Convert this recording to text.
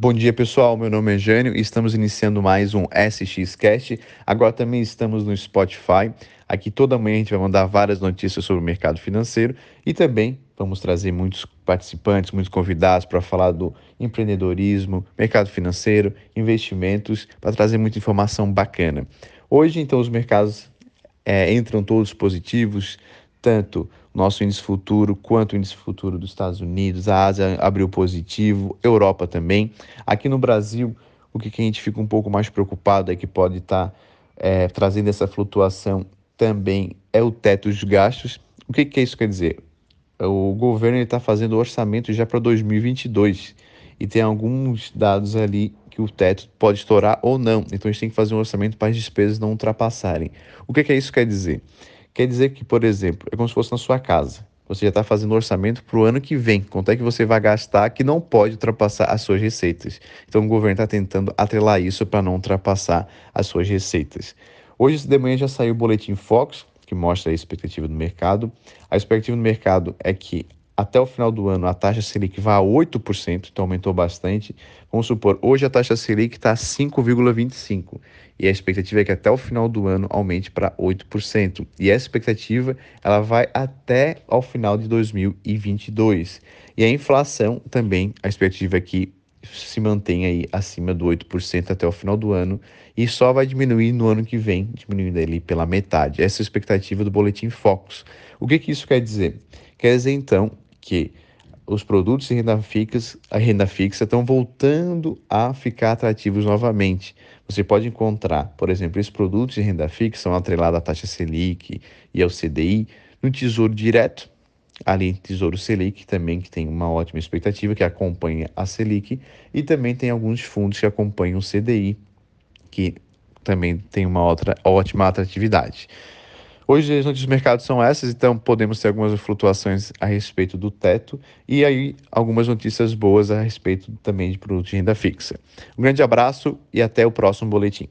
Bom dia pessoal, meu nome é Jânio e estamos iniciando mais um SX Cast. Agora também estamos no Spotify. Aqui toda manhã a gente vai mandar várias notícias sobre o mercado financeiro e também vamos trazer muitos participantes, muitos convidados para falar do empreendedorismo, mercado financeiro, investimentos, para trazer muita informação bacana. Hoje então os mercados é, entram todos positivos, tanto nosso índice futuro quanto o índice futuro dos Estados Unidos, a Ásia abriu positivo, Europa também. Aqui no Brasil, o que a gente fica um pouco mais preocupado é que pode estar tá, é, trazendo essa flutuação também é o teto dos gastos. O que, que isso quer dizer? O governo está fazendo orçamento já para 2022 e tem alguns dados ali que o teto pode estourar ou não. Então a gente tem que fazer um orçamento para as despesas não ultrapassarem. O que, que isso quer dizer? Quer dizer que, por exemplo, é como se fosse na sua casa. Você já está fazendo orçamento para o ano que vem. Quanto é que você vai gastar que não pode ultrapassar as suas receitas? Então o governo está tentando atrelar isso para não ultrapassar as suas receitas. Hoje de manhã já saiu o boletim Fox, que mostra a expectativa do mercado. A expectativa do mercado é que até o final do ano a taxa Selic vai a 8%, então aumentou bastante. Vamos supor, hoje a taxa Selic está 5,25% e a expectativa é que até o final do ano aumente para 8%. E essa expectativa ela vai até ao final de 2022. E a inflação também, a expectativa é que se mantém aí acima do 8% até o final do ano e só vai diminuir no ano que vem, diminuindo ali pela metade. Essa é a expectativa do boletim Focus. O que, que isso quer dizer? Quer dizer então que os produtos de renda fixa, a renda fixa estão voltando a ficar atrativos novamente. Você pode encontrar, por exemplo, esses produtos de renda fixa são atrelados à taxa Selic e ao CDI no Tesouro Direto, ali Tesouro Selic também que tem uma ótima expectativa que acompanha a Selic e também tem alguns fundos que acompanham o CDI que também tem uma outra ótima atratividade. Hoje as notícias do mercado são essas, então podemos ter algumas flutuações a respeito do teto e aí algumas notícias boas a respeito também de produtos de renda fixa. Um grande abraço e até o próximo boletim.